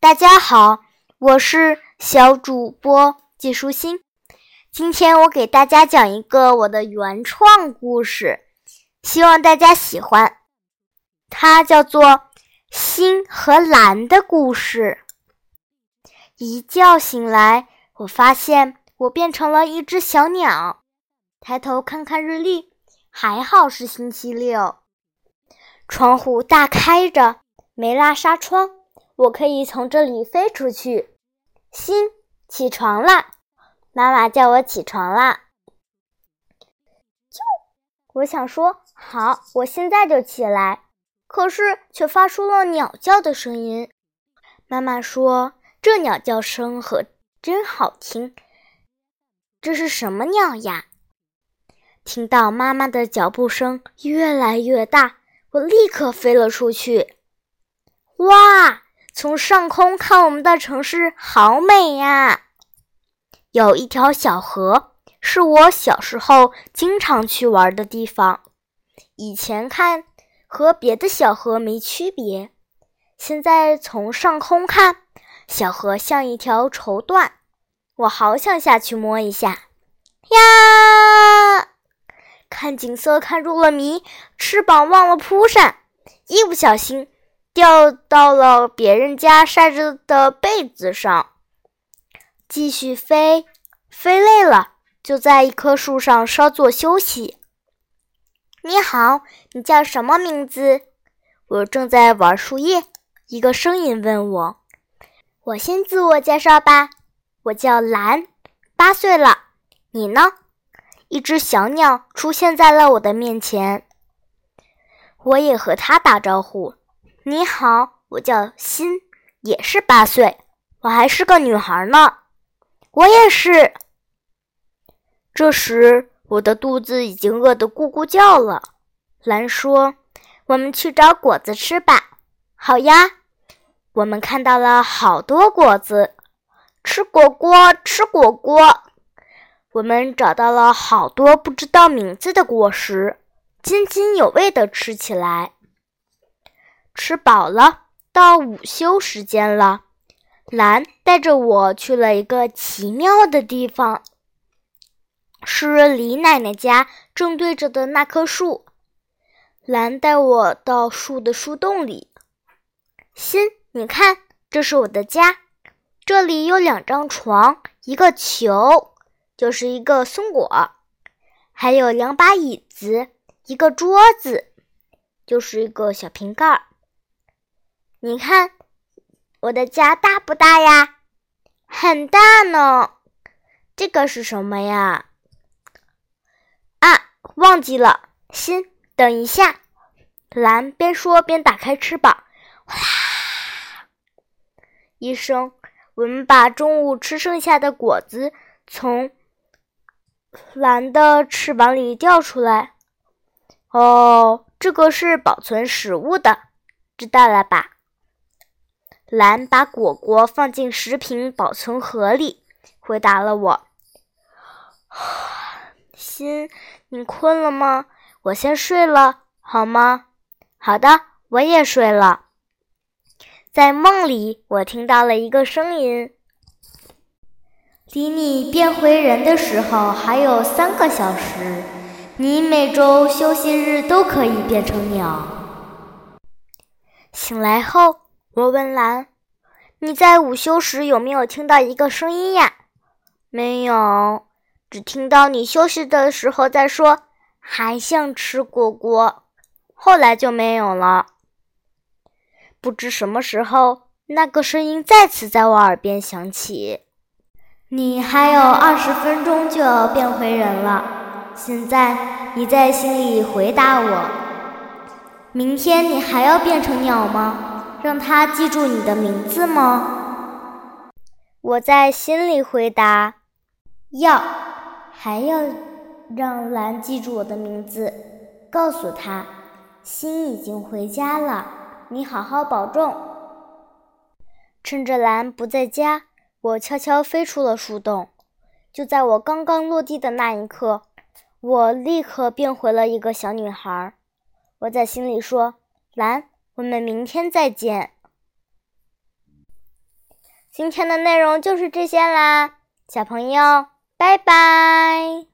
大家好，我是小主播季舒心。今天我给大家讲一个我的原创故事，希望大家喜欢。它叫做《心和蓝的故事》。一觉醒来，我发现我变成了一只小鸟。抬头看看日历，还好是星期六。窗户大开着，没拉纱窗，我可以从这里飞出去。心，起床了。妈妈叫我起床啦！就我想说好，我现在就起来，可是却发出了鸟叫的声音。妈妈说：“这鸟叫声可真好听。”这是什么鸟呀？听到妈妈的脚步声越来越大，我立刻飞了出去。哇，从上空看我们的城市好美呀！有一条小河，是我小时候经常去玩的地方。以前看和别的小河没区别，现在从上空看，小河像一条绸缎。我好想下去摸一下呀！看景色看入了迷，翅膀忘了扑扇，一不小心掉到了别人家晒着的被子上。继续飞，飞累了，就在一棵树上稍作休息。你好，你叫什么名字？我正在玩树叶，一个声音问我。我先自我介绍吧，我叫蓝，八岁了。你呢？一只小鸟出现在了我的面前，我也和它打招呼。你好，我叫欣，也是八岁，我还是个女孩呢。我也是。这时，我的肚子已经饿得咕咕叫了。蓝说：“我们去找果子吃吧。”好呀。我们看到了好多果子，吃果果，吃果果。我们找到了好多不知道名字的果实，津津有味地吃起来。吃饱了，到午休时间了。蓝带着我去了一个奇妙的地方，是李奶奶家正对着的那棵树。蓝带我到树的树洞里，心，你看，这是我的家，这里有两张床，一个球，就是一个松果，还有两把椅子，一个桌子，就是一个小瓶盖。你看。我的家大不大呀？很大呢。这个是什么呀？啊，忘记了。心，等一下。蓝边说边打开翅膀，哗一声，我们把中午吃剩下的果子从蓝的翅膀里掉出来。哦，这个是保存食物的，知道了吧？蓝把果果放进食品保存盒里，回答了我。心，你困了吗？我先睡了，好吗？好的，我也睡了。在梦里，我听到了一个声音：“离你变回人的时候还有三个小时，你每周休息日都可以变成鸟。”醒来后。我问蓝：“你在午休时有没有听到一个声音呀？”“没有，只听到你休息的时候在说还想吃果果，后来就没有了。”不知什么时候，那个声音再次在我耳边响起：“你还有二十分钟就要变回人了，现在你在心里回答我：明天你还要变成鸟吗？”让他记住你的名字吗？我在心里回答：要，还要让蓝记住我的名字，告诉他，心已经回家了，你好好保重。趁着蓝不在家，我悄悄飞出了树洞。就在我刚刚落地的那一刻，我立刻变回了一个小女孩。我在心里说：蓝。我们明天再见。今天的内容就是这些啦，小朋友，拜拜。